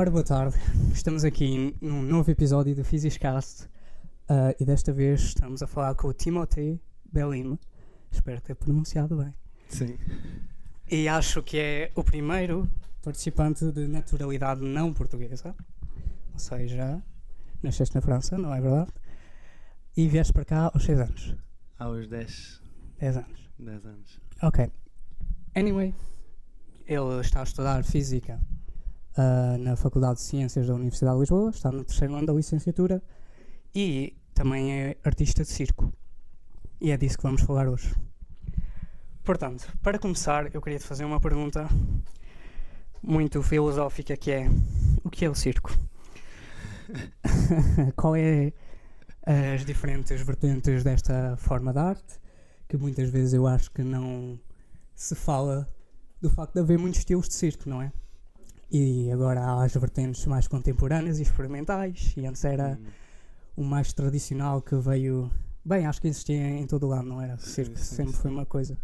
Ora, boa tarde. Estamos aqui num novo episódio do Physicast uh, e desta vez estamos a falar com o Timothée Belim. Espero ter pronunciado bem. Sim. E acho que é o primeiro participante de naturalidade não portuguesa. Ou seja, nasceste na França, não é verdade? E vieste para cá aos 6 anos. Aos 10. 10 anos. 10 anos. Ok. Anyway, ele está a estudar Física uh, na Faculdade de Ciências da Universidade de Lisboa, está no terceiro ano da licenciatura e também é artista de circo. E é disso que vamos falar hoje. Portanto, para começar, eu queria te fazer uma pergunta muito filosófica que é o que é o circo? Qual é as diferentes vertentes desta forma de arte? Que muitas vezes eu acho que não se fala do facto de haver muitos estilos de circo, não é? E agora há as vertentes mais contemporâneas e experimentais, e antes era hum. o mais tradicional que veio. Bem, acho que existia em todo o lado, não era? O circo sim, sim, sempre sim. foi uma coisa.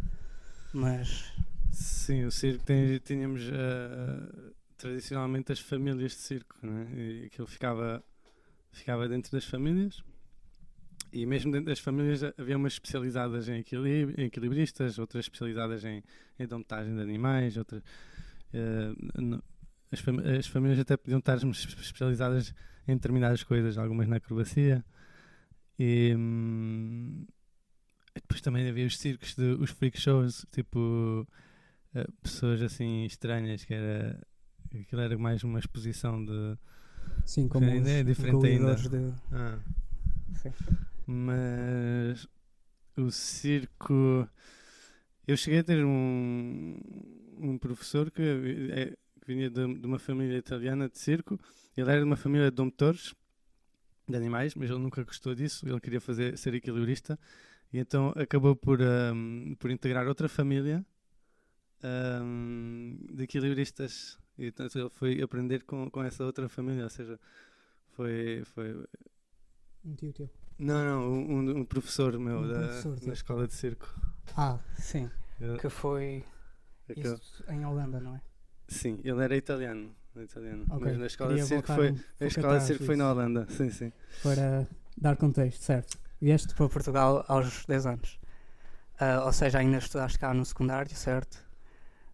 Mas. Sim, o circo tem, tínhamos uh, tradicionalmente as famílias de circo, né? e aquilo ficava, ficava dentro das famílias. E mesmo dentro das famílias havia umas especializadas em, equilib em equilibristas, outras especializadas em, em de animais, outras. Uh, as, fam as famílias até podiam estar especializadas em determinadas coisas, algumas na acrobacia. E, hum, depois também havia os circos, de, os freak shows, tipo uh, pessoas assim estranhas, que era aquilo era mais uma exposição de. Sim, como ainda é diferente ainda. De... Ah. Mas o circo. Eu cheguei a ter um, um professor que é, que vinha de, de, uma família italiana de circo. Ele era de uma família de domptores de animais, mas ele nunca gostou disso. Ele queria fazer, ser equilibrista e então acabou por, um, por integrar outra família um, de equilibristas. E então ele foi aprender com, com essa outra família, ou seja, foi. foi um tio teu? Não, não, um, um professor meu um da, professor, da escola de circo. Ah, sim. Eu, que foi. Isso em Holanda, não é? Sim, ele era italiano. italiano. Okay. Mas na escola de circo foi, a escola de circo foi na Holanda. Sim, sim. Para dar contexto, certo. Vieste para Portugal aos 10 anos. Uh, ou seja, ainda estudaste cá no secundário, certo?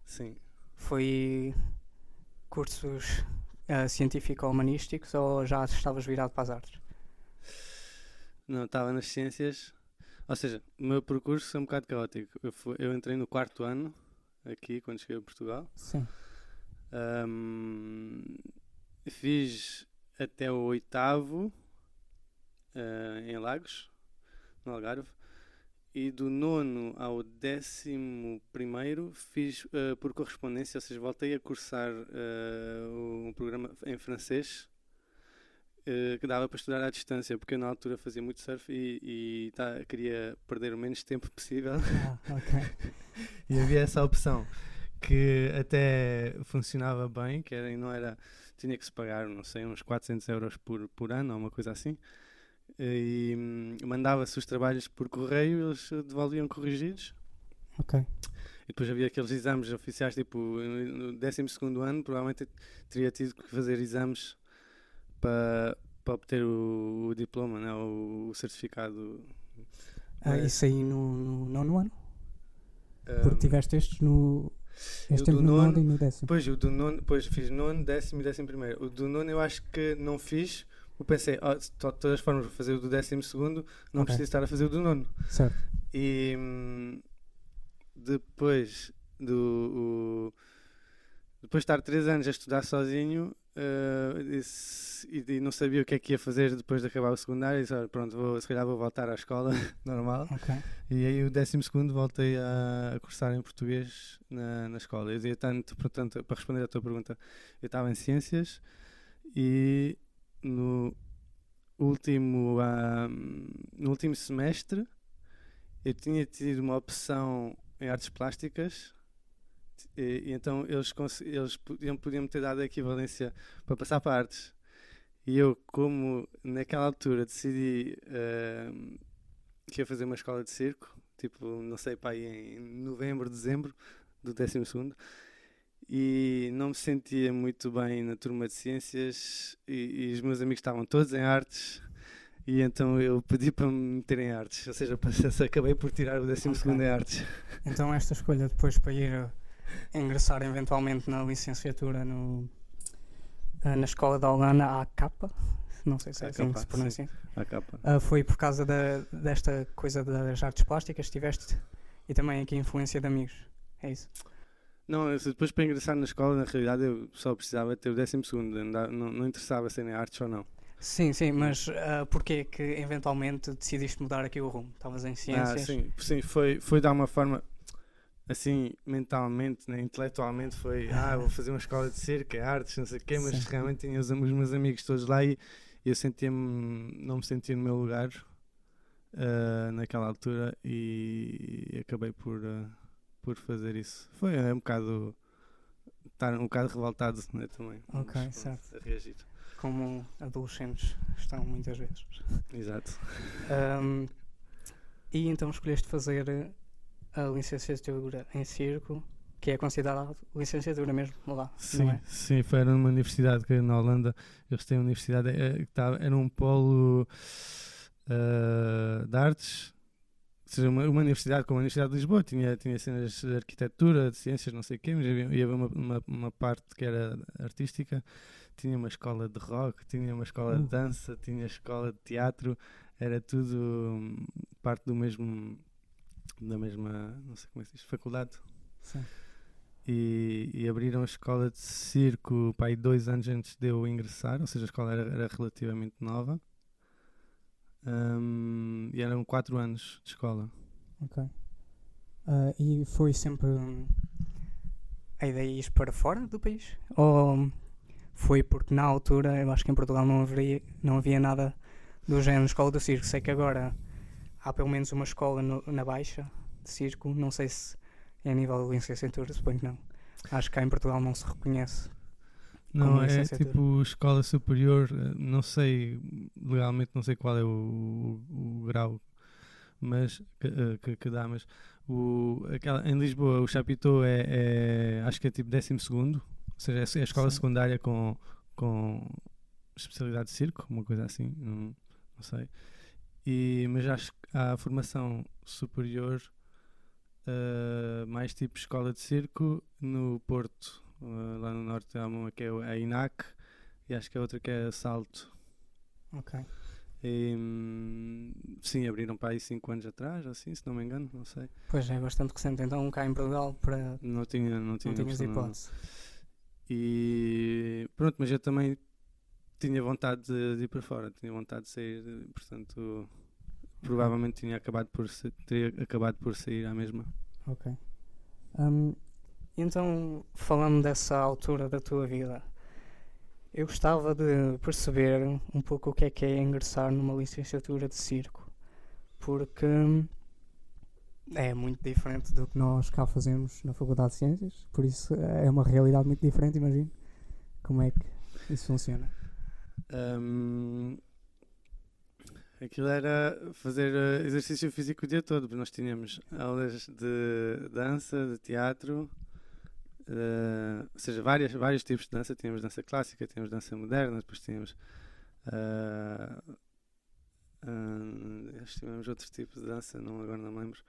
Sim. Foi cursos uh, científico-humanísticos ou já estavas virado para as artes? Não, estava nas ciências. Ou seja, o meu percurso foi um bocado caótico. Eu, fui, eu entrei no quarto ano, aqui, quando cheguei a Portugal. Sim. Um, fiz até o oitavo uh, em Lagos, no Algarve. E do nono ao décimo primeiro fiz uh, por correspondência, ou seja, voltei a cursar uh, um programa em francês que dava para estudar à distância, porque eu na altura fazia muito surf e, e tá, queria perder o menos tempo possível. Ah, okay. e havia essa opção que até funcionava bem, que era, não era, tinha que se pagar, não sei, uns 400 euros por, por ano ou uma coisa assim. E hum, mandava-se os trabalhos por correio eles devolviam corrigidos. Ok. E depois havia aqueles exames oficiais, tipo, no 12 ano, provavelmente teria tido que fazer exames para, para obter o, o diploma, né? o, o certificado. Ah, isso aí no, no nono ano? Um, Porque tiveste estes no, este do nono, e no décimo. Pois, o do nono, pois fiz nono, décimo e décimo primeiro. O do nono eu acho que não fiz. Eu pensei, oh, de todas as formas, vou fazer o do décimo segundo, não okay. preciso estar a fazer o do nono. Certo. E hum, depois do. O, depois de estar três anos a estudar sozinho, uh, e, e, não sabia o que é que ia fazer depois de acabar o secundário, e disse, ah, pronto, vou, se calhar vou voltar à escola normal. Okay. E aí o décimo segundo voltei a, a cursar em português na, na escola. Eu dizia tanto, portanto, para responder à tua pergunta, eu estava em ciências e no último, um, no último semestre eu tinha tido uma opção em artes plásticas e, e então eles, eles podiam, podiam ter dado a equivalência para passar para artes. E eu, como naquela altura decidi uh, que ia fazer uma escola de circo, tipo, não sei, pá, em novembro, dezembro do 12 segundo, e não me sentia muito bem na turma de ciências e, e os meus amigos estavam todos em artes e então eu pedi para me meter em artes, ou seja, acabei por tirar o 12 okay. em artes. Então esta escolha depois para ir ingressar eventualmente na licenciatura no, eh, na escola da Holanda, ACAPA, não sei se é assim que se pronuncia, uh, foi por causa da, desta coisa das artes plásticas que tiveste e também aqui a influência de amigos, é isso? Não, depois para ingressar na escola, na realidade eu só precisava ter o 12 segundo, não, não interessava ser em artes ou não. Sim, sim, mas uh, porquê que eventualmente decidiste mudar aqui o rumo? Estavas em ah, ciências? Ah, sim, sim foi, foi dar uma forma, assim, mentalmente, né, intelectualmente, foi, ah, vou fazer uma escola de circo, é artes, não sei o quê, mas sim. realmente tinha os, os, meus amigos todos lá e eu sentia-me, não me sentia no meu lugar uh, naquela altura e acabei por, uh, por fazer isso. Foi é um bocado, estar um bocado revoltado né, também. Ok, mas, certo. A reagir como adolescentes estão muitas vezes. Exato. Um, e então escolheste fazer a licenciatura em circo, que é considerada licenciatura mesmo lá. Sim, é? sim, foi numa universidade que na Holanda eles têm uma universidade é, que tá, era um polo uh, de artes. Ou seja, uma, uma, universidade como a Universidade de Lisboa tinha, tinha cenas de arquitetura, de ciências, não sei o quê, mas havia, havia uma, uma, uma parte que era artística tinha uma escola de rock, tinha uma escola de uh. dança, tinha escola de teatro, era tudo hum, parte do mesmo da mesma, não sei como é que se diz, faculdade. Sim. E, e, abriram a escola de circo aí dois anos antes de eu ingressar, ou seja, a escola era, era relativamente nova. Um, e eram quatro anos de escola. Ok. Uh, e foi sempre hum, a ideia ir para fora do país? Ou foi porque na altura eu acho que em Portugal não havia, não havia nada do género escola do circo. Sei que agora há pelo menos uma escola no, na Baixa de circo, não sei se é a nível de licenciatura, suponho que não. Acho que cá em Portugal não se reconhece. Não, é tipo escola superior, eh, não sei, legalmente não sei qual é o, o, o grau mas que, eh, que, que, dá, mas o, aquela, em Lisboa o Chapitão é, é, acho que é tipo décimo segundo seja, é a escola Sim. secundária com, com especialidade de circo, uma coisa assim, não, não sei. E, mas acho que há a formação superior, uh, mais tipo escola de circo, no Porto, uh, lá no Norte há uma que é a INAC e acho que a outra que é Salto. Ok. E, hum, sim, abriram para aí 5 anos atrás, assim, se não me engano, não sei. Pois é, bastante recente, então cá em Portugal para. Não tinha, não tinha, não tinhas hipótese. E pronto, mas eu também tinha vontade de, de ir para fora, tinha vontade de sair, portanto, provavelmente tinha acabado por teria acabado por sair à mesma. Ok. Um, então, falando dessa altura da tua vida, eu gostava de perceber um pouco o que é que é ingressar numa licenciatura de circo, porque é muito diferente do que nós cá fazemos na Faculdade de Ciências, por isso é uma realidade muito diferente, imagino. Como é que isso funciona? Um, aquilo era fazer uh, exercício físico o dia todo, porque nós tínhamos aulas de dança, de teatro, uh, ou seja, várias, vários tipos de dança. Tínhamos dança clássica, tínhamos dança moderna, depois tínhamos. Uh, uh, tivemos outros tipos de dança, não, agora não lembro.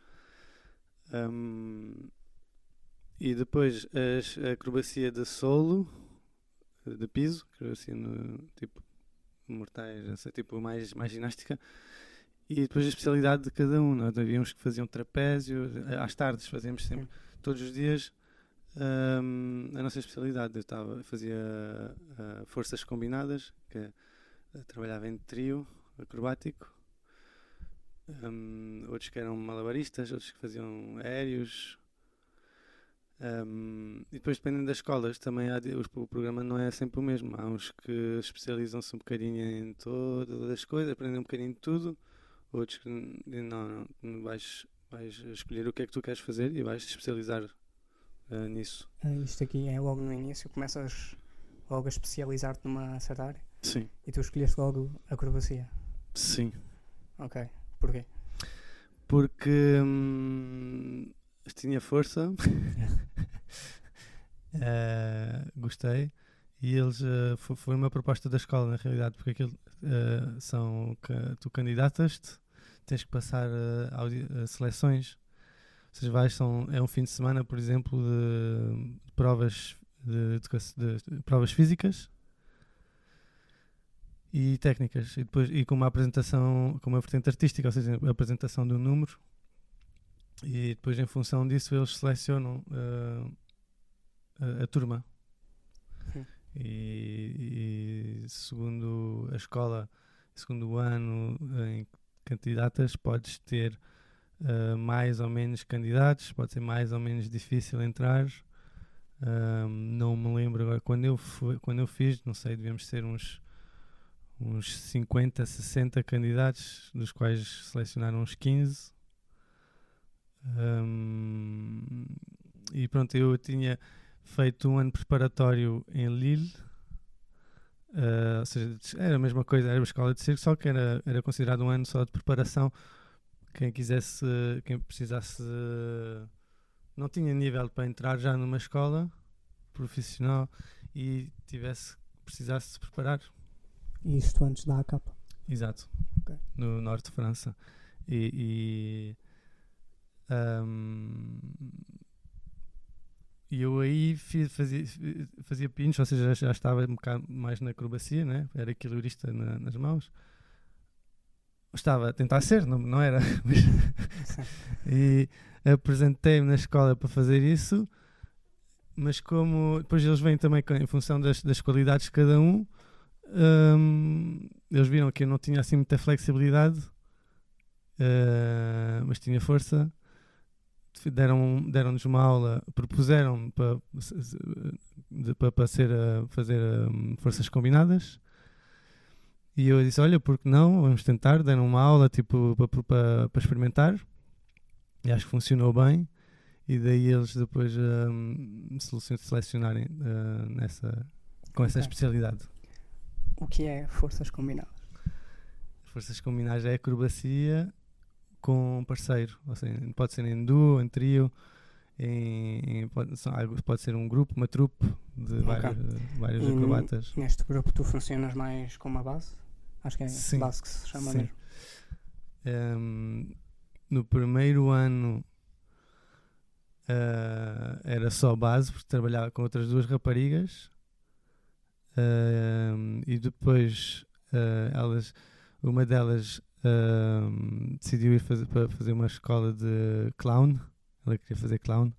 Um, e depois a acrobacia de solo, de piso, acrobacia no tipo mortais, essa tipo mais, mais ginástica. E depois a especialidade de cada um. Nós havíamos que faziam trapézio, às tardes fazíamos sempre, todos os dias, um, a nossa especialidade. Eu estava, fazia uh, forças combinadas, que uh, trabalhava em trio acrobático um, outros que eram malabaristas, outros que faziam aéreos. Um, e depois, dependendo das escolas, também há, o programa não é sempre o mesmo. Há uns que especializam-se um bocadinho em todas as coisas, aprendem um bocadinho de tudo. Outros que não, não vais, vais escolher o que é que tu queres fazer e vais te especializar uh, nisso. Uh, isto aqui é logo no início, começas logo a especializar-te numa certa área? Sim. E tu escolheste logo acrobacia? Sim. Ok. Porquê? Porque hum, tinha força. Uh, gostei. E eles uh, foi, foi, uma proposta da escola, na realidade, porque aquilo uh, são. Tu candidatas-te, tens que passar uh, seleções. Seja, vais, são, é um fim de semana, por exemplo, de, de provas, de, de, de, provas físicas e técnicas. E, depois, e com uma apresentação, com uma vertente artística, ou seja, a apresentação de um número. E depois, em função disso, eles selecionam a, a turma e, e, segundo a escola, segundo o ano em candidatas, podes ter uh, mais ou menos candidatos, pode ser mais ou menos difícil entrar. Uh, não me lembro agora, quando eu, fui, quando eu fiz, não sei, devíamos ser uns, uns 50, 60 candidatos, dos quais selecionaram uns 15. Um, e pronto, eu tinha feito um ano preparatório em Lille. Uh, ou seja, era a mesma coisa, era uma escola de circo, só que era, era considerado um ano só de preparação. Quem quisesse, quem precisasse, não tinha nível para entrar já numa escola profissional e tivesse, precisasse se preparar. Isto antes da ACAP? Exato, okay. no norte de França. E um, e eu aí fiz, fazia, fazia pinos, ou seja, já, já, estava um bocado mais na acrobacia, né? era equilibrista na, nas mãos. Estava a tentar ser, não, não era. e apresentei-me na escola para fazer isso, mas como depois eles vêm também em função das, das qualidades de cada um, um, eles viram que eu não tinha assim muita flexibilidade, uh, mas tinha força deram deram-nos uma aula, propuseram para para, para ser a, fazer um, forças combinadas. E eu disse, olha, porque não? Vamos tentar. Deram uma aula tipo para, para, para experimentar. E acho que funcionou bem. E daí eles depois um, selecionarem uh, nessa, com essa okay. especialidade. O que é forças combinadas? Forças combinadas é acrobacia com um parceiro. Ou seja, pode ser em duo, em trio, em, em pode, pode, ser um grupo, uma trupe de okay. vários, vários acrobatas. Neste grupo tu funcionas mais com uma base? Acho que é Sim. base que se chama Sim. mesmo. Um, no primeiro ano uh, era só base, porque trabalhava com outras duas raparigas. Uh, e depois uh, elas, uma delas decidiu ir fazer, para fazer uma escola de clown. Ela queria fazer clown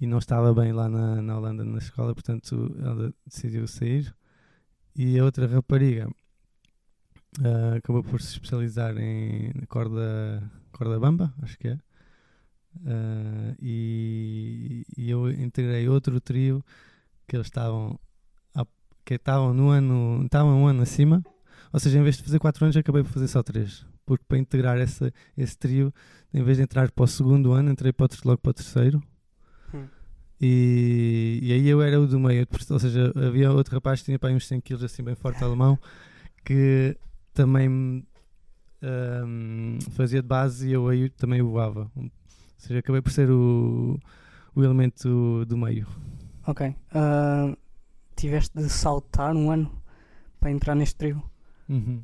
e não estava bem lá na, na Holanda na escola, portanto ela decidiu sair. E a outra rapariga uh, acabou por se especializar em corda, corda bamba, acho que é. Uh, e, e, eu integrei outro trio que eles estavam que estavam no ano estavam um ano acima ou seja, em vez de fazer 4 anos, acabei por fazer só 3. Porque para integrar essa, esse trio, em vez de entrar para o segundo ano, entrei para o, logo para o terceiro. Hum. E, e, aí eu era o do meio. Ou seja, havia outro rapaz que tinha para uns 100 kg, assim, bem forte, alemão, que também um, fazia de base e eu aí também voava. Ou seja, acabei por ser o, o elemento do meio. Ok. Uh, tiveste de saltar um ano para entrar neste trio? Uhum.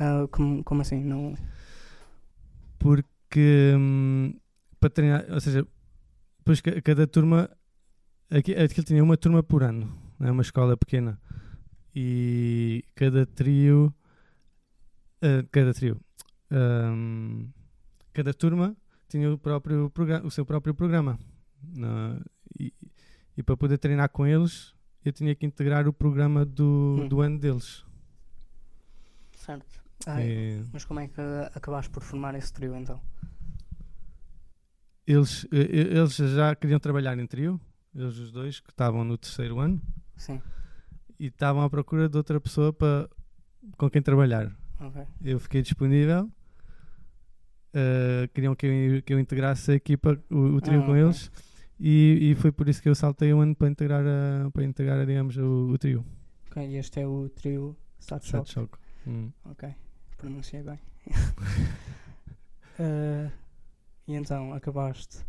Uh, como, como assim? Não... Porque hum, para treinar, ou seja, depois cada turma, aqui, aquilo tinha uma turma por ano, é uma escola pequena, e cada trio, uh, cada trio, um, cada turma tinha o, próprio o seu próprio programa. Uh, e, e, para poder treinar com eles, eu tinha que integrar o programa do, hum. do ano deles. Certo. Ai, e... Mas como é que acabaste por formar esse trio então? Eles, eles já queriam trabalhar em trio, eles os dois que estavam no terceiro ano. Sim. E estavam à procura de outra pessoa para, com quem trabalhar. Okay. Eu fiquei disponível. Uh, queriam que eu, que eu integrasse a equipa, o, o trio ah, com okay. eles. E, e, foi por isso que eu saltei um ano para integrar, a, para integrar digamos, o, o trio. Ok, e este é o trio Sat Shock. Hum. Ok, pronunciei bem. uh, e então acabaste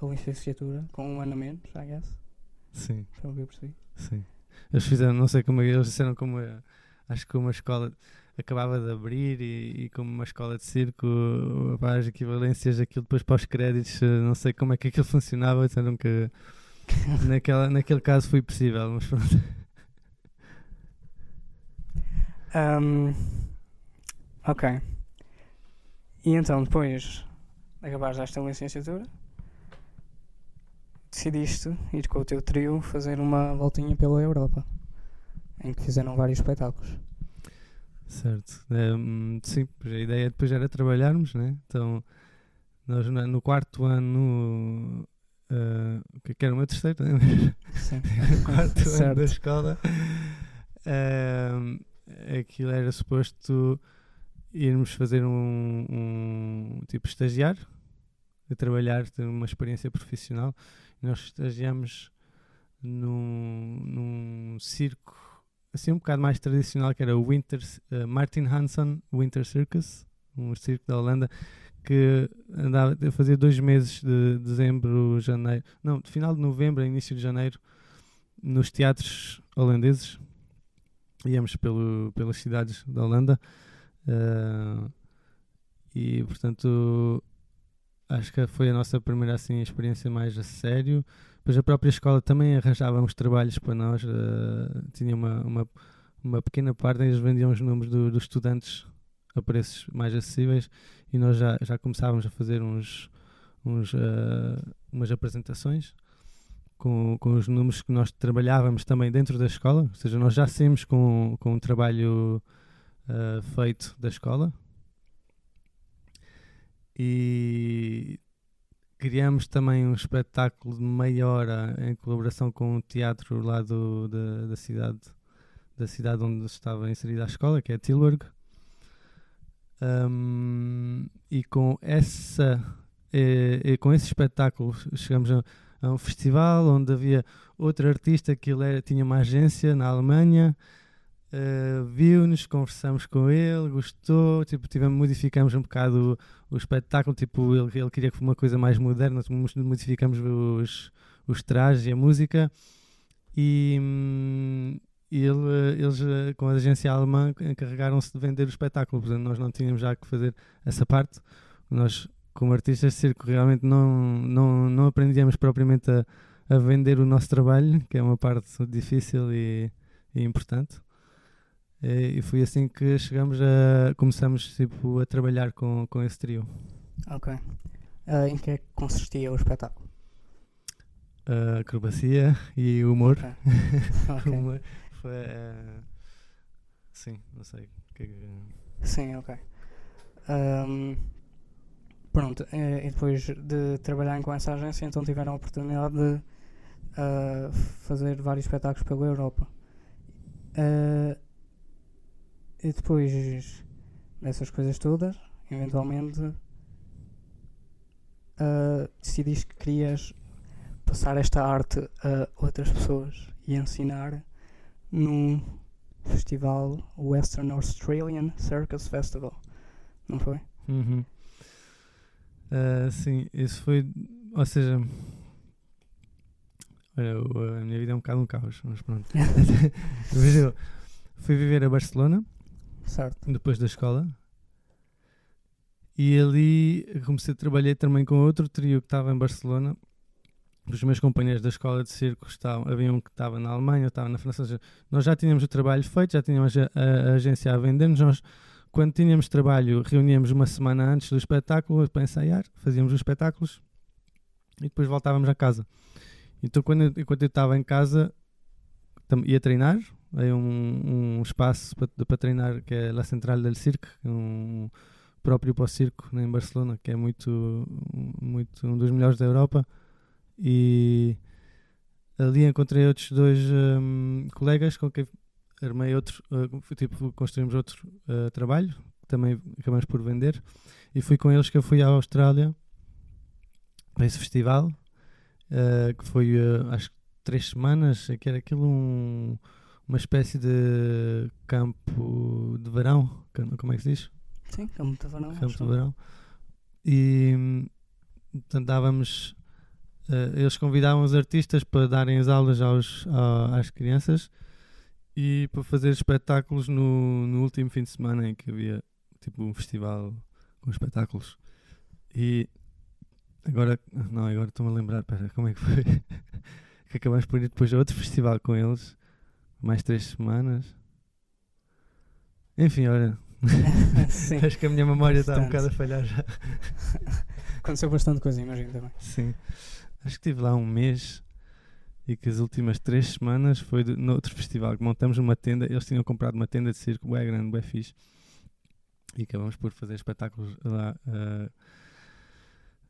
a licenciatura com um ano a menos, I guess. Sim, pelo que eu percebi. sim. Eles fizeram, não sei como, é, eles disseram como, é, acho que uma escola acabava de abrir e, e como uma escola de circo, as equivalências, aquilo depois para os créditos, eh, não sei como é que aquilo funcionava, disseram que naquela, naquele caso foi possível, mas pronto. Ahm, ok. E então, depois de acabares esta licenciatura, decidiste ir com o teu trio fazer uma voltinha pela Europa, em que fizeram vários espetáculos. Certo. Hum, sim, pois a ideia depois era trabalharmos, né? Então, nós no quarto ano, eh, que era o meu terceiro, né? Sim. no quarto ano Certo. da escola, hum, aquilo era suposto irmos fazer um, um tipo estagiário, a trabalhar, ter uma experiência profissional. Nós estagiamos num, num circo assim um bocado mais tradicional que era o Winter, eh, Martin Hansen Winter Circus, um circo da Holanda que andava a fazer dois meses de dezembro, janeiro, não, de final de novembro a início de janeiro nos teatros holandeses. Íamos pelo, pelas cidades da Holanda eh, e portanto acho que foi a nossa primeira assim, experiência mais a sério. Depois a própria escola também arranjava uns trabalhos para nós, eh, tinha uma, uma, uma pequena parte, eles vendiam os números do- dos estudantes a preços mais acessíveis e nós já, já começávamos a fazer uns, uns, eh, umas apresentações com, com os números que nós trabalhávamos também dentro da escola, ou seja, nós já saímos com, com um trabalho eh, feito da escola e criamos também um espetáculo de meia hora em colaboração com o teatro lá do, da, da cidade da cidade onde estava inserida a escola, que é Tilburg. Um, e com essa e, e com esse espetáculo chegamos a, a um festival onde havia outro artista que ele era, tinha uma agência na Alemanha. Uh, viu-nos, conversamos com ele, gostou, tipo, tivemos, modificamos um bocado o, o espetáculo, tipo, ele, ele queria uma coisa mais moderna, nós modificamos os, os trajes e a música. E, hum, ele, eles eh, com a agência alemã encarregaram-se de vender o espetáculo, portanto nós não tínhamos já que fazer essa parte, nós como artistas de circo realmente não, não, não aprendíamos propriamente a, a vender o nosso trabalho, que é uma parte difícil e, e importante. E foi assim que chegamos a. começamos tipo, a trabalhar com, com esse trio. Ok. Ah, em que é que consistia o espetáculo? A acrobacia e o humor. Ok. Ok. O humor foi. eh, sim, não sei. é Sim, ok. Ahm, pronto, eh, e depois de trabalharem com essa agência, então tiveram a oportunidade de ah, fazer vários espetáculos pela Europa. Ah, e depois dessas coisas todas, eventualmente ah, decidiste que querias passar esta arte a outras pessoas e ensinar num festival Western Australian Circus Festival, não foi? Uhum. Ah, sim, isso foi. Ou seja. Olha, a minha vida é um bocado um caos, mas pronto. Eu fui viver a Barcelona Certo. depois da escola e ali comecei a trabalhar também com outro trio que estava em Barcelona. Os meus companheiros da escola de circo estavam, havia um que estava na Alemanha, eu estava na França. seja, Nós já tínhamos o trabalho feito, já tínhamos a, a- a agência a vender-nos. Nós, quando tínhamos trabalho, reuníamos uma semana antes do espetáculo para ensaiar, fazíamos os espetáculos e depois voltávamos a casa. Então, quando eu, eu estava em casa, ia treinar. Aí um, um espaço para, treinar que é La Central del Cirque, um próprio para o circo né, em Barcelona, que é muito, muito um dos melhores da Europa. E ali encontrei outros dois hum, colegas com quem armei outro, uh, tipo, construímos outro uh, trabalho, que também acabamos por vender. E fui com eles que eu fui à Austrália para esse festival, uh, que foi acho que três semanas, que era aquilo um, uma espécie de campo de verão, como é que se diz? Sim, como estava não. campo de verão. E portanto dávamos uh, eles convidavam os artistas para darem as aulas aos, às crianças e para fazer espetáculos no, no último fim de semana em que havia tipo um festival com espetáculos. E agora, não, agora estou-me a lembrar, pera, como é que foi? que acabamos por ir depois a outro festival com eles, mais três semanas. Enfim, olha, acho que a minha memória está um bocado a falhar já. Aconteceu bastante coisa, imagino também. Sim, acho que estive lá um mês e que as últimas três semanas foi no outro festival que montamos uma tenda. Eles tinham comprado uma tenda de circo bem grande, bem fixe, e acabamos por fazer espetáculos lá uh,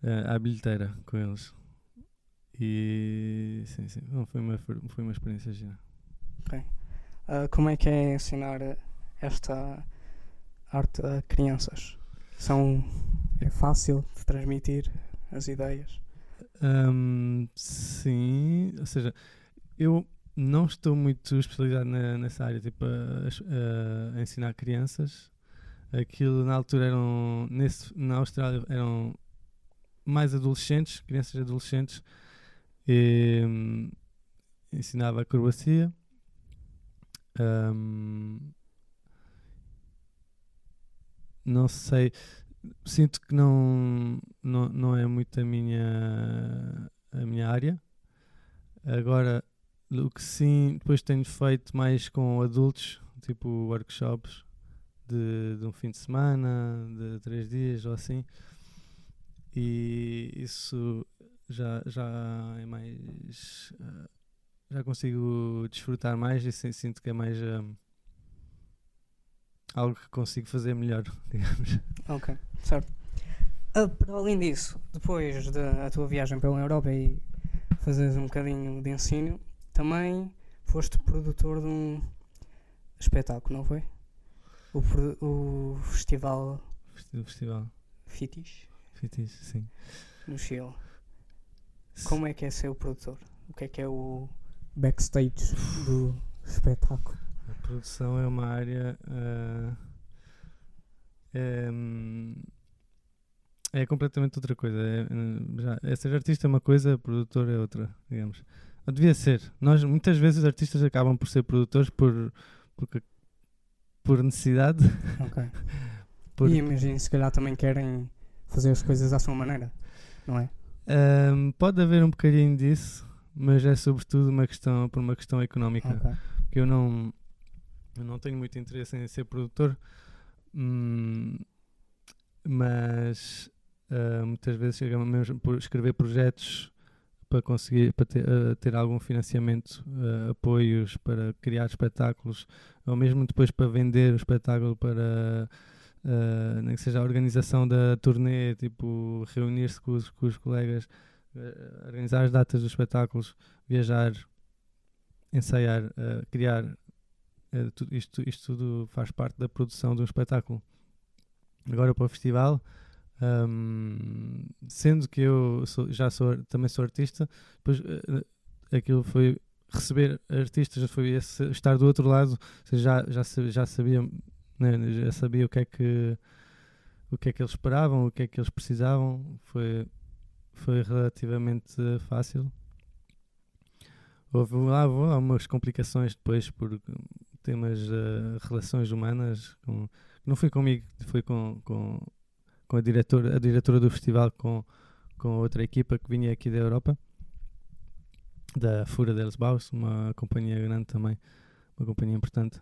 uh, à bilheteira com eles. E sim, sim, foi, uma, foi uma experiência gira. Ok. Uh, como é que é ensinar esta arte a crianças? São, é fácil de transmitir as ideias? Um, sim, ou seja, eu não estou muito especializado na, nessa área, tipo, a, a, a, ensinar crianças. Aquilo na altura eram, nesse, na Austrália, eram mais adolescentes, crianças adolescentes e, um, ensinava acrobacia. Um, não sei, sinto que não, não, não é muito a minha, a minha área. Agora, o que sim, depois tenho feito mais com adultos, tipo workshops de, de um fim de semana, de três dias ou assim. E isso já, já é mais. Uh, já consigo desfrutar mais e sinto que é mais. Uh, algo que consigo fazer melhor, digamos. Ok, certo. Uh, para além disso, depois da tua viagem pela Europa e fazeres um bocadinho de ensino, também foste produtor de um espetáculo, não foi? O, o festival. O festival. Fitis? Fitis, sim. No Chile. Como é que é ser o produtor? O que é que é o backstage do espetáculo? Produção é uma área. Uh, é, é, completamente outra coisa. É, já, é ser artista é uma coisa, produtor é outra, digamos. devia ser. Nós, muitas vezes, os artistas acabam por ser produtores por, por, por necessidade. Ok. por... E imagino, se calhar também querem fazer as coisas à sua maneira, não é? Um, pode haver um bocadinho disso, mas é sobretudo uma questão, por uma questão económica. Okay. Porque eu não, eu não tenho muito interesse em ser produtor, hum, mas uh, muitas vezes chega mesmo por escrever projetos para conseguir para ter, uh, ter algum financiamento, uh, apoios para criar espetáculos, ou mesmo depois para vender o espetáculo para uh, nem que seja a organização da turnê, tipo reunir-se com, com, os colegas, organizar as datas dos espetáculos, viajar, ensaiar, criar, isto, isto tudo faz parte da produção de um espetáculo. Agora para o festival, um, sendo que eu sou, já sou, também sou artista, depois aquilo foi receber artistas, foi esse, estar do outro lado, já, já, já sabia né? já sabia o que é que o que é que eles esperavam, o que é que eles precisavam, foi, foi relativamente fácil. Houve lá algumas complicações depois por temas uh, relações humanas, com, não foi comigo, foi com, com, com a, diretora, a diretora do festival, com, com outra equipa que vinha aqui da Europa, da Fura deles Baus, uma companhia grande também, uma companhia importante.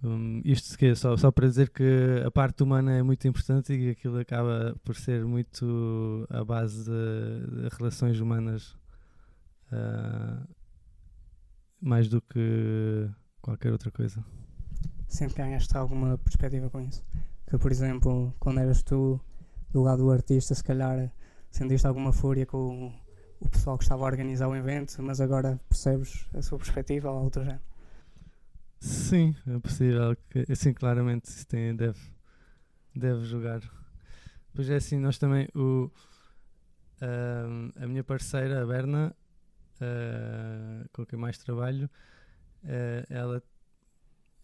Um, isto que só, só para dizer que a parte humana é muito importante e aquilo acaba por ser muito a base de, de relações humanas uh, mais do que qualquer outra coisa. Sempre ganhaste alguma perspectiva com isso? Que, por exemplo, quando eras tu do lado do artista, se calhar sentiste alguma fúria com o, o pessoal que estava a organizar o evento, mas agora percebes a sua perspectiva ou outro género? Sim, é possível que assim claramente isso tem, deve, deve jogar. Pois é assim, nós também o, uh, a minha parceira, a Berna, uh, com quem mais trabalho, uh, ela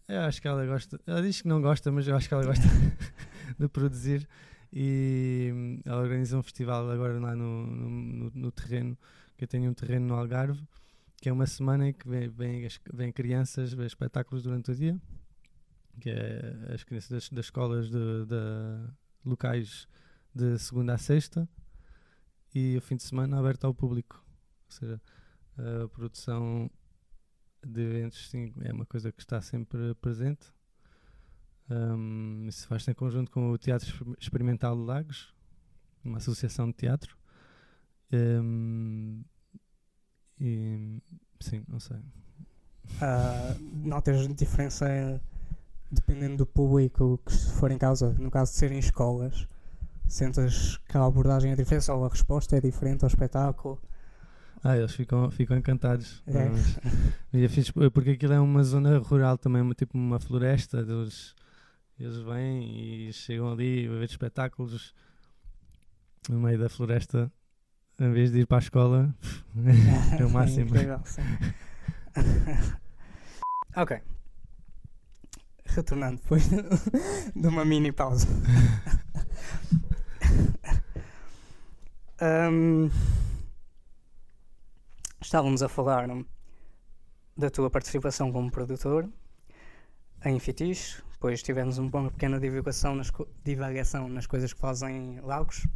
eu acho que ela gosta, ela diz que não gosta, mas eu acho que ela gosta de produzir e hum, ela organiza um festival agora lá no, no, no, no terreno, que eu tenho um terreno no Algarve, que é uma semana em que vêm, vêm, vêm crianças ver espetáculos durante o dia, que é as crianças das, das escolas de, de locais de segunda a sexta e o fim de semana aberto ao público. Ou seja, a produção de eventos sim, é uma coisa que está sempre presente. Um, isso faz-se em conjunto com o Teatro Experimental de Lagos, uma associação de teatro. Um, e sim, não sei. Uh, notas diferença dependendo do público que for em causa, no caso de serem escolas, sentas que a abordagem é diferente ou a resposta é diferente ao espetáculo? Ah, eles ficam, ficam encantados. É. Mas, porque aquilo é uma zona rural também, tipo uma floresta. Eles, eles vêm e chegam ali a ver espetáculos no meio da floresta, em vez de ir para a escola. é o máximo. Incrível, ok retornando depois de uma mini pausa. um, estávamos a falar da tua participação como produtor em Fetiche, depois tivemos uma pequena divulgação nas, divagação nas coisas que fazem Lagos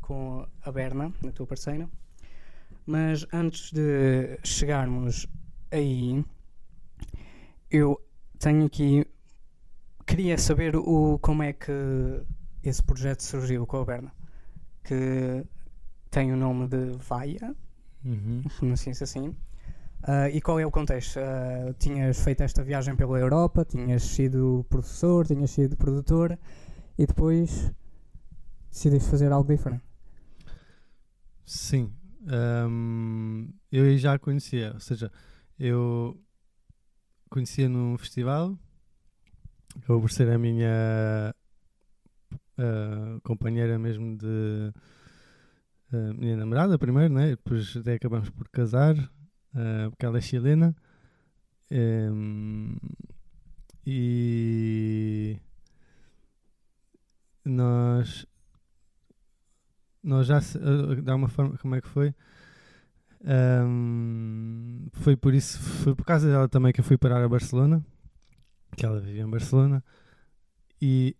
com a Berna, a tua parceira. Mas antes de chegarmos aí, eu tenho aqui queria saber o, como é que esse projeto surgiu com a Berna, que tem o nome de Vaia, uhum. não sei se assim. Uh, e qual é o contexto? Uh, tinhas feito esta viagem pela Europa, tinhas sido professor, tinhas sido produtor e depois decidiste fazer algo diferente. Sim, um, eu já a conhecia, ou seja, eu conhecia num festival Acabou por ser a minha uh, companheira mesmo de minha namorada primeiro, né? depois até acabamos por casar, uh, porque ela é chilena. Um, e nós nós já uh, dá uma forma como é que foi um, foi por isso foi por causa dela também que eu fui parar a Barcelona que ela vivia em Barcelona e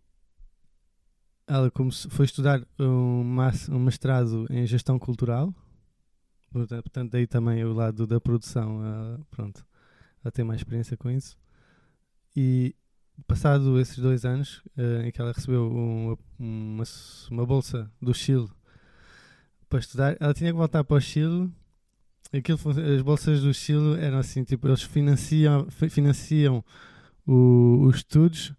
ela foi estudar um, um mestrado em gestão cultural. Portanto daí também o lado da produção pronto ela tem mais experiência com isso. E passado esses dois anos uh, em que ela recebeu um, uma, uma bolsa do Chile para estudar ela tinha que voltar para o Chile. Aquilo, as bolsas do Chile eram assim tipo eles financiam financiam os estudos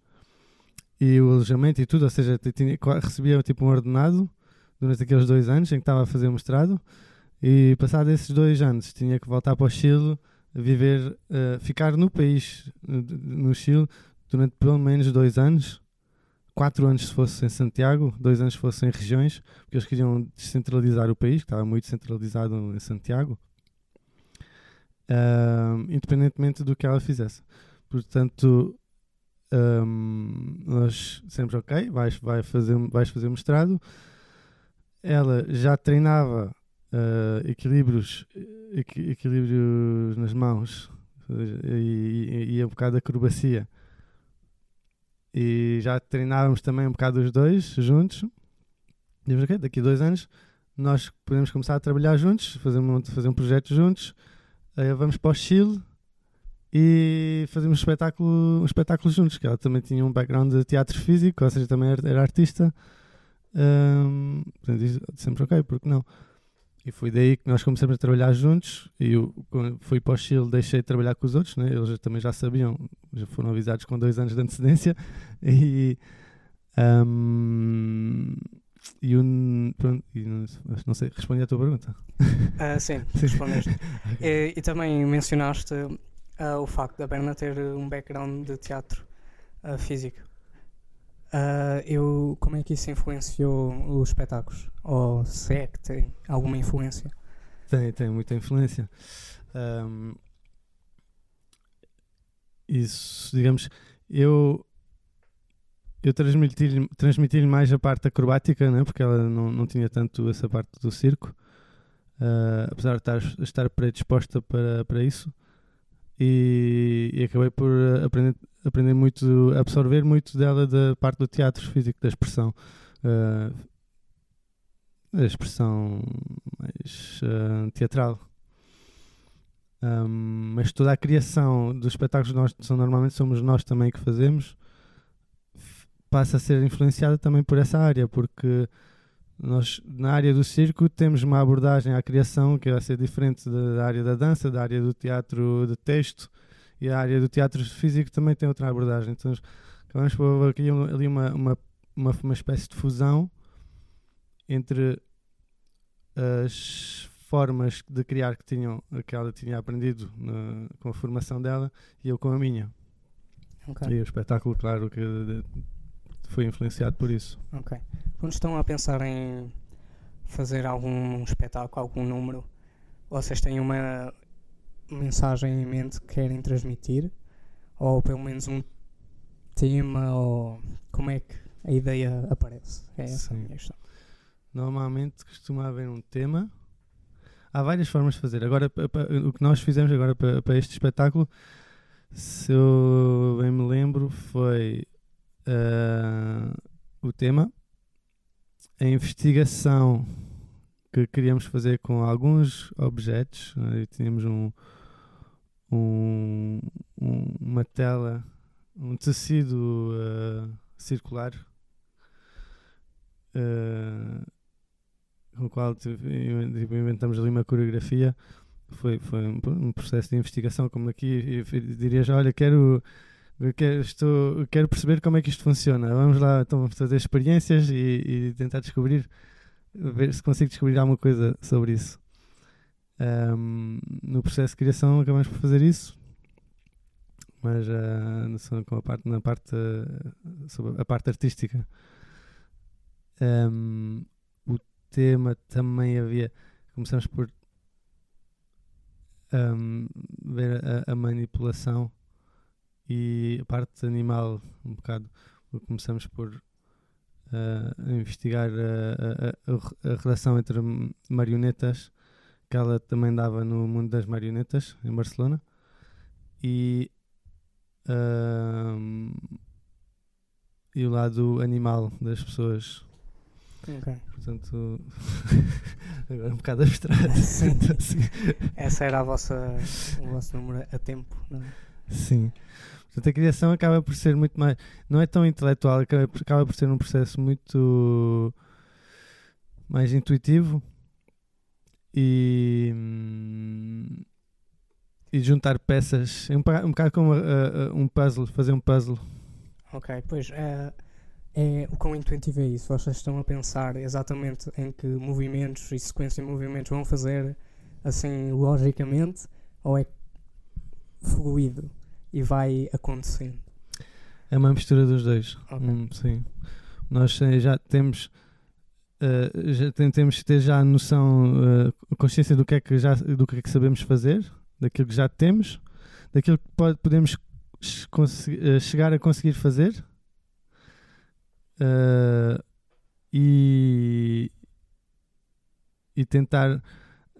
e o alojamento e tudo, ou seja, tinha, recebia tipo um ordenado durante aqueles dois anos em que estava a fazer o mestrado e passado esses dois anos tinha que voltar para o Chile viver, uh, ficar no país, no Chile, durante pelo menos dois anos, quatro anos se fosse em Santiago, dois anos se fosse em regiões, porque eles queriam descentralizar o país, que estava muito centralizado em Santiago, uh, independentemente do que ela fizesse. Portanto, um, nós sempre, ok, vais, vai fazer, vais fazer mestrado. Ela já treinava uh, equilíbrios, equi, equilíbrios nas mãos e, e, e um bocado de acrobacia. E já treinávamos também um bocado os dois juntos. E okay, daqui a dois anos nós podemos começar a trabalhar juntos, fazer um, fazer um projeto juntos. Uh, vamos para o Chile e fazíamos espetáculo, um espetáculo juntos, que ela também tinha um background de teatro físico, ou seja, também era, era artista. Um, portanto, sempre ok, porque não? E foi daí que nós começamos a trabalhar juntos. E eu, quando fui para o Chile, deixei de trabalhar com os outros, né? eles também já sabiam, já foram avisados com dois anos de antecedência. E, um, e, um, pronto, e não, não, sei, respondi à tua pergunta. Uh, sim, respondeste. okay. e, e também mencionaste uh, o facto da Berna ter um background de teatro uh, físico. Uh, eu, como é que isso influenciou os espetáculos? Ou se é que tem alguma influência? Tem, tem muita influência. Um, isso, digamos, eu eu transmiti-lhe transmiti mais a parte acrobática, né? porque ela não, não tinha tanto essa parte do circo, uh, apesar de estar, estar predisposta para, para isso. E, e acabei por aprender, aprender muito, absorver muito dela da parte do teatro físico, da expressão. Uh, da expressão mais uh, teatral. Um, mas toda a criação dos espetáculos nós são, normalmente somos nós também que fazemos passa a ser influenciada também por essa área, porque nós na área do circo temos uma abordagem à criação que vai ser diferente da área da dança, da área do teatro de texto e a área do teatro físico também tem outra abordagem. Então acabamos por aqui ali uma, uma, uma, uma espécie de fusão entre as formas de criar que, tinham, que ela tinha aprendido na, com a formação dela e eu com a minha. Okay. E o espetáculo, claro, que foi influenciado por isso. Ok. Quando estão a pensar em fazer algum espetáculo, algum número, vocês têm uma mensagem em mente que querem transmitir? Ou pelo menos um tema? Ou como é que a ideia aparece? É essa Sim. a minha questão. Normalmente costuma haver um tema. Há várias formas de fazer. Agora, o que nós fizemos agora para este espetáculo, se eu bem me lembro, foi uh, o tema, a investigação que queríamos fazer com alguns objetos. Uh, tínhamos um, um, um, uma tela, um tecido uh, circular uh, com o qual tipo, inventamos ali uma coreografia. Foi, foi um, um processo de investigação, como aqui diria já, olha, quero eu quero, estou, quero perceber como é que isto funciona. Vamos lá então fazer experiências e, e tentar descobrir, ver se consigo descobrir alguma coisa sobre isso. Um, no processo de criação acabamos por fazer isso, mas uh, parte, na parte, uh, sobre a parte artística. Um, o tema também havia. Começamos por um, ver a, a manipulação e a parte animal, um bocado. Começamos por uh, investigar a, a, a, relação entre marionetas que ela também dava no mundo das marionetas em Barcelona e, uh, e o lado animal das pessoas. Okay. Portanto, agora um bocado abstrato. Essa era a vossa, o vosso número a tempo, não é? Sim. Portanto, a criação acaba por ser muito mais. Não é tão intelectual, acaba, acaba por ser um processo muito mais intuitivo e. e juntar peças. É um, um bocado como uh, um puzzle, fazer um puzzle. Ok, pois. Uh, é, o quão intuitivo é isso? Vocês estão a pensar exatamente em que movimentos e sequência de movimentos vão fazer assim logicamente ou é fluido? e vai acontecendo. É uma mistura dos dois. Okay. Hum, sim. Nós eh, já temos. Uh, já temos que ter já a noção, uh, consciência do que, é que já, do que é que sabemos fazer, daquilo que já temos, daquilo que pode, podemos uh, chegar a conseguir fazer e, e tentar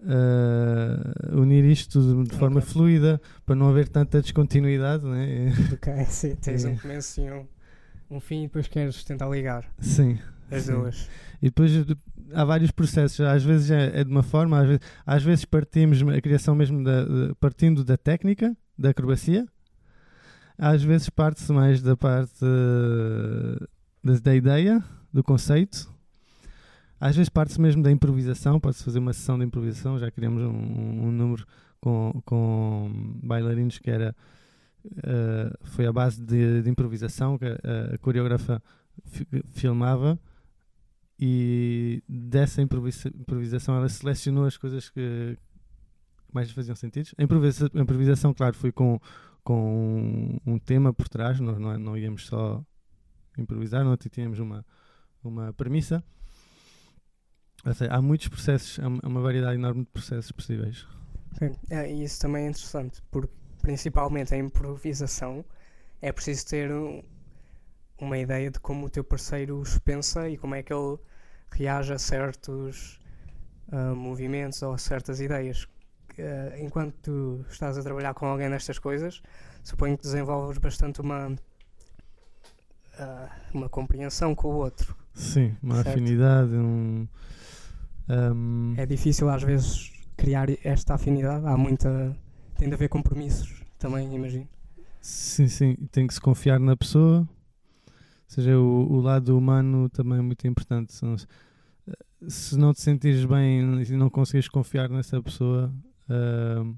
uh, unir isto de, de forma okay. fluida para não haver tanta descontinuidade. Né? Ok, sim, tens um começo e um, um fim e depois queres tentar ligar. Sim. As sim. duas. E depois há vários processos, às vezes é, é de uma forma, às vezes, às vezes partimos a criação mesmo da, de, partindo da técnica, da acrobacia, às vezes parte-se mais da parte da, da ideia, do conceito, às vezes parte-se mesmo da improvisação, pode-se fazer uma sessão de improvisação, já criamos um, um número com, com bailarinos que era uh, foi a base de, de improvisação que a, a coreógrafa filmava e dessa improvisa improvisação ela selecionou as coisas que mais faziam sentido. A improvisação, a improvisação claro, foi com, com um, um tema por trás, nós não, não íamos só improvisar, não tínhamos uma, uma premissa Seja, há muitos processos, há uma variedade enorme de processos possíveis. Sim, é, e isso também é interessante, porque principalmente a improvisação é preciso ter um, uma ideia de como o teu parceiro os pensa e como é que ele reage a certos uh, movimentos ou a certas ideias. Uh, enquanto tu estás a trabalhar com alguém nestas coisas, suponho que desenvolves bastante uma, uh, uma compreensão com o outro. Sim, uma certo? afinidade. Um, um... É difícil às vezes criar esta afinidade, há muita. tem de haver compromissos também, imagino. Sim, sim, tem que se confiar na pessoa. Ou seja, o, o lado humano também é muito importante. Se não te sentires bem e não conseguires confiar nessa pessoa, uh,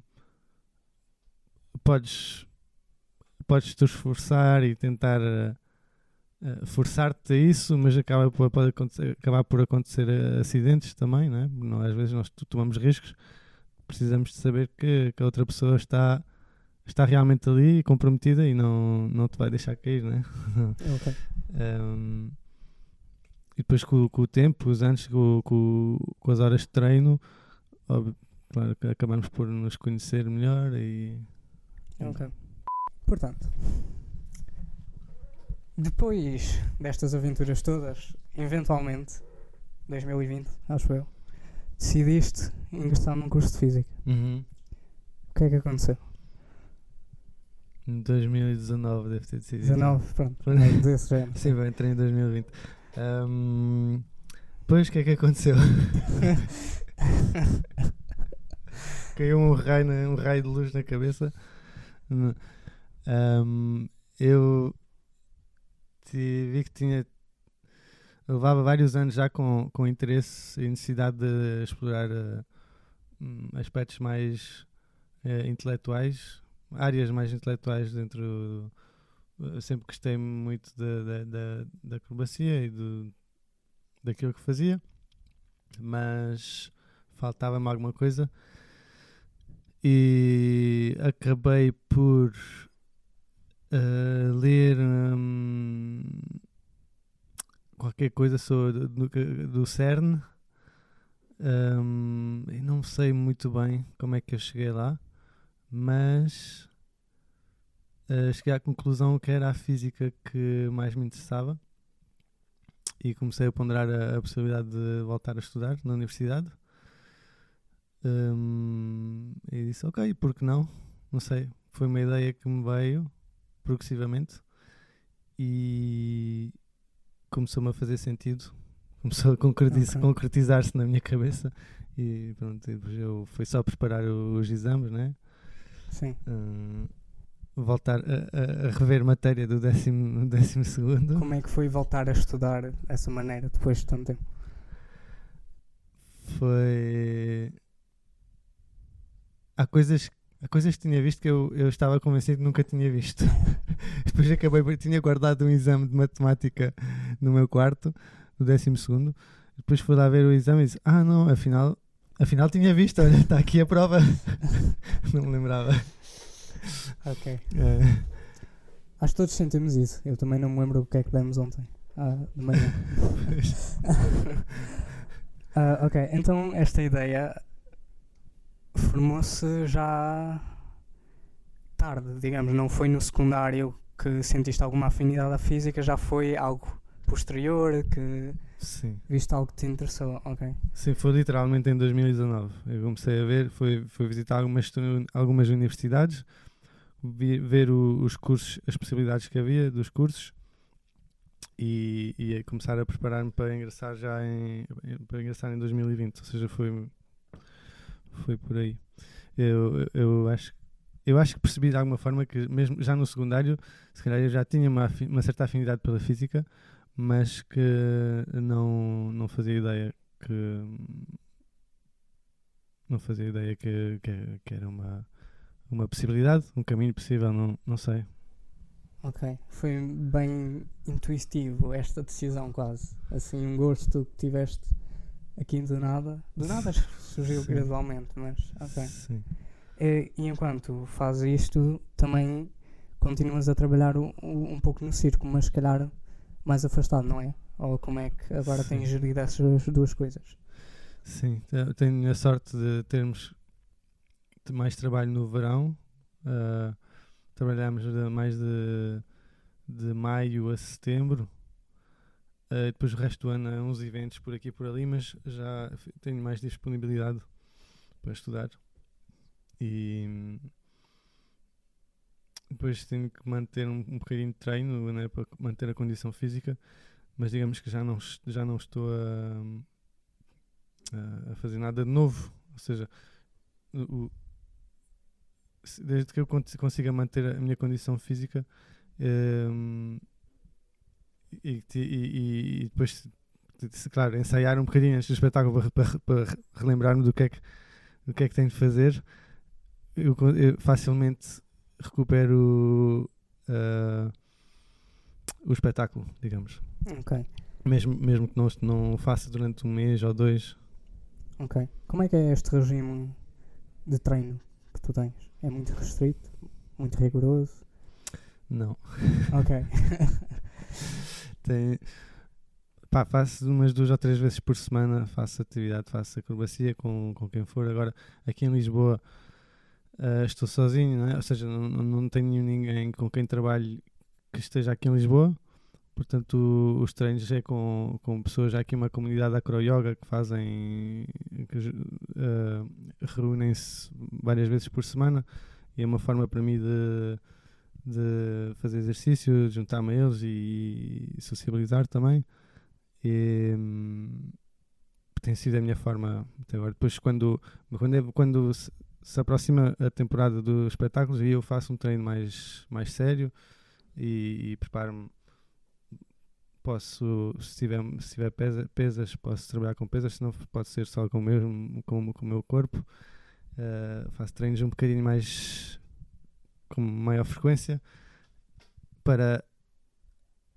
podes, podes te esforçar e tentar uh, forçar-te a isso, mas acaba por, pode acontecer, acabar por acontecer acidentes também, não é? Não, às vezes nós tomamos riscos, precisamos de saber que, que a outra pessoa está está realmente ali comprometida e não, não te vai deixar cair, né? Ok. um, e depois com, com, o tempo, os anos, com, com, com as horas de treino, óbvio, claro, acabamos por nos conhecer melhor e. Ok. Portanto, depois destas aventuras todas, eventualmente, 2020, acho eu, decidiste ingressar num curso de física. Uhum. O que é que aconteceu? 2019 deve ter sido. 19, pronto. É desse género. Sim, bem, entrei em 2020. Um, depois o que é que aconteceu? Caiu um raio, um raio de luz na cabeça. Um, eu vi que tinha. levava vários anos já com, com interesse e necessidade de explorar uh, aspectos mais uh, intelectuais áreas mais intelectuais dentro. Eu sempre gostei muito da, da, da, da acrobacia e do, daquilo que fazia, mas faltava-me alguma coisa e acabei por ler um, qualquer coisa sobre do, do CERN um, não sei muito bem como é que eu cheguei lá mas uh, cheguei à conclusão que era a física que mais me interessava e comecei a ponderar a, a possibilidade de voltar a estudar na universidade. Um, e disse, ok, por que não? Não sei, foi uma ideia que me veio progressivamente e começou-me a fazer sentido, começou a concretizar-se okay. concretizar na minha cabeça e pronto, eu fui só preparar os exames, né? Sim. Uh, voltar a, a, rever matéria do décimo, décimo segundo. Como é que foi voltar a estudar dessa maneira depois de tanto tempo? Foi. Há coisas, coisas que tinha visto que eu, eu estava convencido que nunca tinha visto. depois acabei, tinha guardado um exame de matemática no meu quarto, do décimo segundo. Depois fui lá ver o exame e disse: Ah, não, afinal Afinal tinha visto, olha, está aqui a prova. não me lembrava. Ok. É. Acho que todos sentimos isso. Eu também não me lembro o que é que demos ontem. Ah, de manhã. uh, ok, então esta ideia formou-se já tarde, digamos. Não foi no secundário que sentiste alguma afinidade à física, já foi algo posterior que Sim. Viste algo que te interessou, ok. Sim, foi literalmente em 2019. Eu comecei a ver, foi, foi visitar algumas, algumas universidades, vi, ver o, os cursos, as possibilidades que havia dos cursos e, e começar a preparar-me para ingressar já em, para ingressar em 2020. Ou seja, foi, foi por aí. Eu, eu acho eu acho que percebi de alguma forma que mesmo já no secundário, se calhar eu já tinha uma, uma certa afinidade pela física, mas que não, não fazia ideia que não fazia ideia que, que, que, era uma, uma possibilidade, um caminho possível, não, não sei. Ok, foi bem intuitivo esta decisão quase, assim um gosto que tiveste aqui do nada, do nada surgiu Sim. gradualmente, mas ok. Sim. E, e enquanto fazes isto, também continuas a trabalhar um, um pouco no circo, mas se calhar mais afastado, não é? Ou como é que agora Sim. tens gerido essas duas coisas? Sim, tenho a sorte de termos mais trabalho no verão. Uh, trabalhamos mais de de maio a setembro. Uh, depois o resto do ano há uns eventos por aqui e por ali, mas já tenho mais disponibilidade para estudar. E depois tenho que manter um, um bocadinho de treino né, para manter a condição física, mas digamos que já não, já não estou a, a, fazer nada de novo. Ou seja, o, desde que eu consiga manter a minha condição física um, e, e, e, depois, claro, ensaiar um bocadinho antes do espetáculo para, para relembrar-me do que é que, do que é que tenho de fazer, eu, eu facilmente recupero uh, o espetáculo, digamos. Ok. Mesmo, mesmo que não, não faça durante um mês ou dois. Ok. Como é que é este regime de treino que tu tens? É muito restrito? Muito rigoroso? Não. Ok. Tem, pá, faço umas duas ou três vezes por semana, faço atividade, faço acrobacia com, com quem for. Agora, aqui em Lisboa, uh, estou sozinho, é? ou seja, não, não tenho ninguém com quem trabalhe que esteja aqui em Lisboa. Portanto, os treinos é com, com pessoas, já aqui uma comunidade acro yoga que fazem, que uh, reúnem-se várias vezes por semana e é uma forma para mim de, de fazer exercício, juntar-me a eles e, e sociabilizar também. E, hum, tem sido a minha forma até agora. Depois, quando, quando, é, quando se, se, aproxima a temporada dos espetáculos, aí eu faço um treino mais, mais sério e, e preparo-me posso, se tiver, se tiver pesa, pesas, posso trabalhar com pesas, senão pode ser só com o meu, com, com o meu corpo. Uh, faço treinos um bocadinho mais com maior frequência para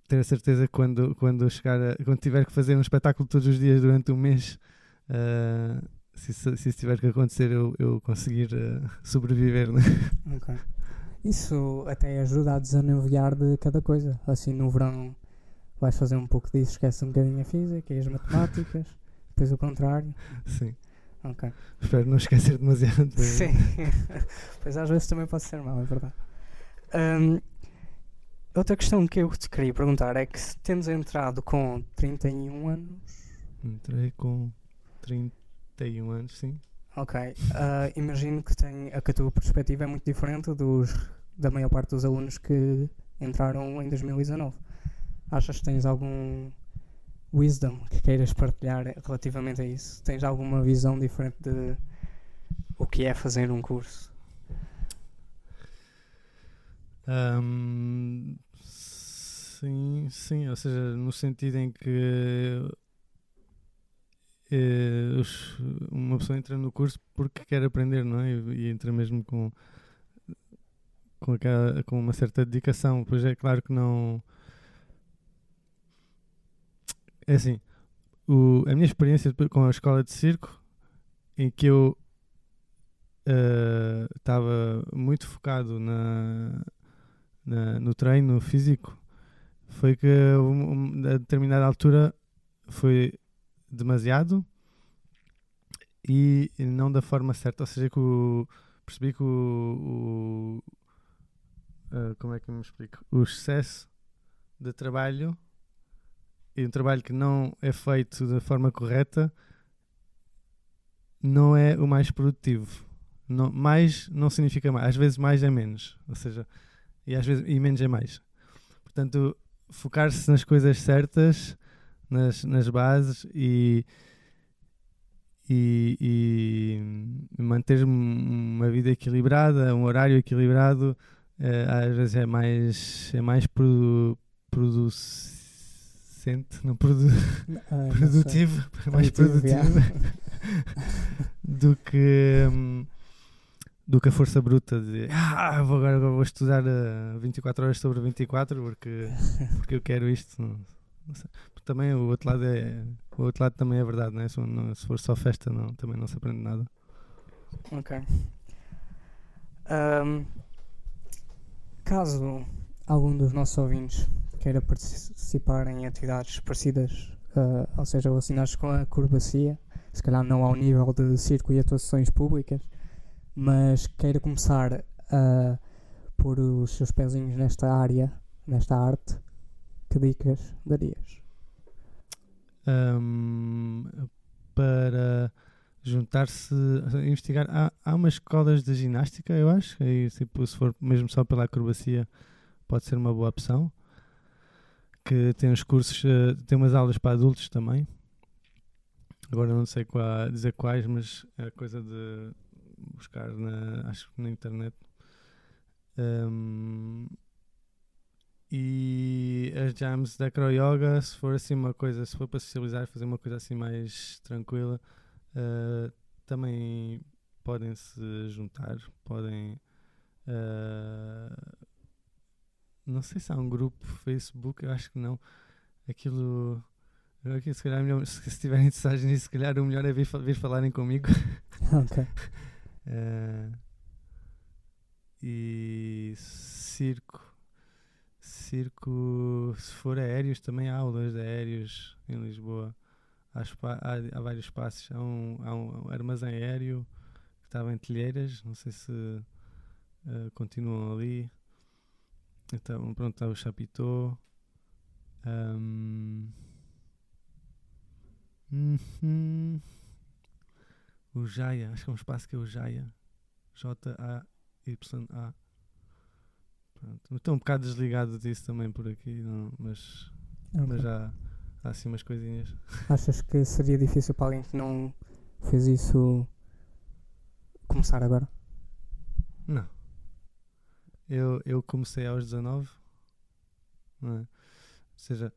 ter a certeza que quando, quando chegar a, quando tiver que fazer um espetáculo todos os dias durante um mês uh, se, se, isso tiver que acontecer eu, eu conseguir uh, sobreviver né? okay. isso até ajuda a desanuviar de cada coisa assim no verão vais fazer um pouco disso, esquece um bocadinho a física e as matemáticas, depois o contrário. Sim. Ok. Espero não esquecer demasiado. Sim. pois às vezes também pode ser mal, é verdade. Um, outra questão que eu te queria perguntar é que se temos entrado com 31 anos. Entrei com 31 anos, sim. Ok. Uh, imagino que, tem, que a tua perspectiva é muito diferente dos, da maior parte dos alunos que entraram em 2019. Achas que tens algum wisdom que queiras partilhar relativamente a isso? Tens alguma visão diferente de o que é fazer um curso? Um, sim, sim, ou seja, no sentido em que eh, uma pessoa entra no curso porque quer aprender, não é? E, e entra mesmo com, com, aquela, com uma certa dedicação. Pois é claro que não é assim, o, a minha experiência com a escola de circo, em que eu estava uh, muito focado na, na, no treino físico, foi que um, a determinada altura foi demasiado e não da forma certa. Ou seja, que o, percebi que o, o uh, como é que eu me explico? O excesso de trabalho e um trabalho que não é feito da forma correta não é o mais produtivo. Não, mais não significa mais. Às vezes mais é menos. Ou seja, e às vezes e menos é mais. Portanto, focar-se nas coisas certas, nas, nas bases e, e, e manter uma vida equilibrada, um horário equilibrado, eh, às vezes é mais, é mais produ, producente, não produ ah, produtivo, mais produtivo do que um, do que a força bruta de ah, vou agora vou estudar uh, ah, 24 horas sobre 24 porque, porque eu quero isto. Não, não também o outro lado é o outro lado também é verdade, né? se, não, se for só festa não, também não se aprende nada. Ok. Um, caso algum dos nossos ouvintes queira participar em atividades parecidas, uh, ou seja, relacionadas com a acrobacia, se calhar não ao nível de circo e atuações públicas, mas queira começar a pôr os seus pezinhos nesta área nesta arte, que dicas darias? Ahm, para juntar-se, investigar. Há, há umas escolas de ginástica, eu acho. Aí, tipo, se for mesmo só pela acrobacia, pode ser uma boa opção. Que tem uns cursos, eh, tem umas aulas para adultos também. Agora não sei qual, dizer quais, mas é coisa de buscar na, acho na internet. Ahm, e as jams da Acro Yoga, se for assim uma coisa, se for para socializar, fazer uma coisa assim mais tranquila, Uh, também podem se juntar, podem. Uh, não sei se há um grupo Facebook, eu acho que não. Aquilo. Aqui, se calhar, melhor, se estiverem interessados nisso, se calhar o melhor é vir, vir falarem comigo. Ok. uh, e circo. Circo, se for aéreos, também há aulas de aéreos em Lisboa há, há, há, vários espaços. Há um, há um armazém aéreo que estava em Telheiras, não sei se uh, continuam ali. Então, pronto, está o Chapitó. Um, uhum. O Jaya, acho que é um espaço que é o Jaya. J-A-Y-A. Estou um bocado desligado disso também por aqui, não, mas, okay. mas já Há assim umas coisinhas. Achas que seria difícil para alguém que não fez isso começar agora? Não. Eu, eu comecei aos 19, não é? Ou seja,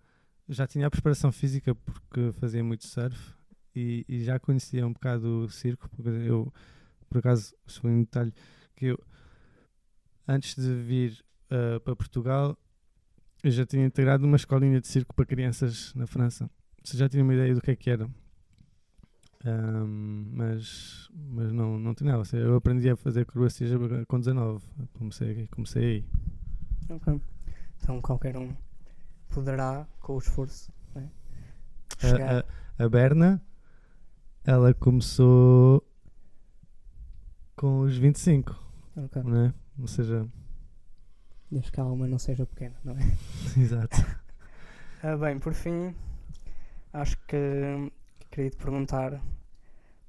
já tinha a preparação física porque fazia muito surf e, e já conhecia um bocado o circo, porque eu, por acaso, sou um detalhe que eu, antes de vir uh, para Portugal, eu já tinha integrado uma escolinha de circo para crianças na França. Você já tinha uma ideia do que é que era. Um, mas mas não, não tinha nada. Eu aprendi a fazer acrobacias com 19. Comecei, comecei aí. Ok. Então qualquer um poderá, com o esforço, né? a, a, a Berna, ela começou com os 25. Ok. Né? Ou seja, Desde que a alma não seja pequena, não é? Exato. ah, bem, por fim, acho que queria te perguntar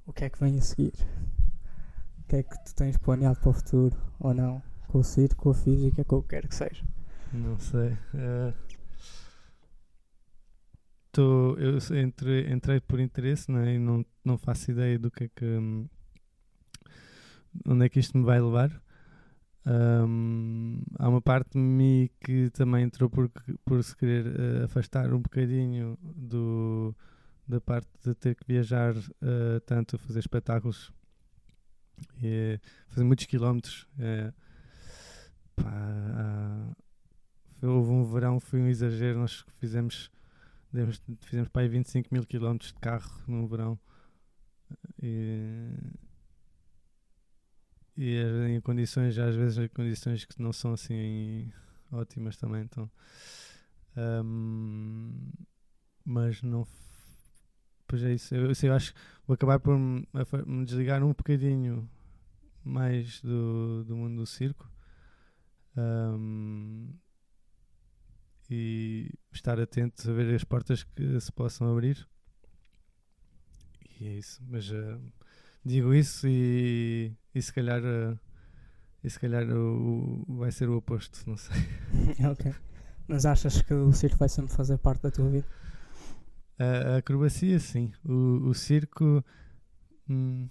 o que é que vem a seguir. O que é que tu tens planeado para o futuro ou não? Com o circo, com a física, com o que quer que seja. Não sei. Uh, tô, eu entre, entrei por interesse né, e não, não faço ideia do que é que. Hum, onde é que isto me vai levar. Um, há uma parte de mim que também entrou por, por se querer uh, afastar um bocadinho do, da parte de ter que viajar uh, tanto fazer espetáculos e fazer muitos quilómetros. É, pá, houve um verão, foi um exagero. Nós fizemos, fizemos para aí 25 mil quilómetros de carro num verão. E, e em condições, às vezes, em condições que não são assim ótimas também. Então, um, mas não. Pois é isso. Eu, eu acho que vou acabar por me, me, desligar um bocadinho mais do, do mundo do circo. Um, e estar atento a ver as portas que se possam abrir. E é isso. Mas uh, digo isso e, e se calhar, uh, e se calhar o, o, vai ser o oposto, não sei. ok. Mas achas que o circo vai sempre fazer parte da tua vida? A, a acrobacia, sim. O, o circo. Hum,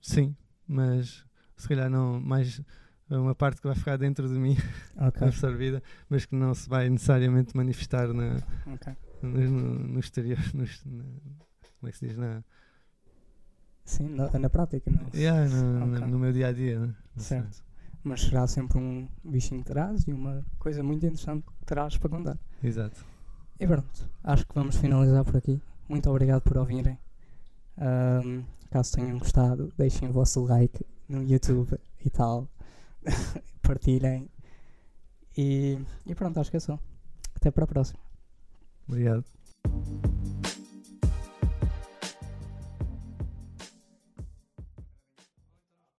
sim, mas se calhar não. Mais uma parte que vai ficar dentro de mim, okay. absorvida, mas que não se vai necessariamente manifestar na, okay no, no exterior, no, na, como é que se diz? Na, Sim, na, na prática, não? Yeah, no, okay. no, meu dia a dia, né? certo. Mas será sempre um bichinho que terás e uma coisa muito interessante que terás para contar. Exato. E pronto, acho que vamos finalizar por aqui. Muito obrigado por ouvirem. Um, caso tenham gostado, deixem o vosso like no YouTube e tal. Partilhem. E, e pronto, acho que é só. Até para a próxima. Obrigado.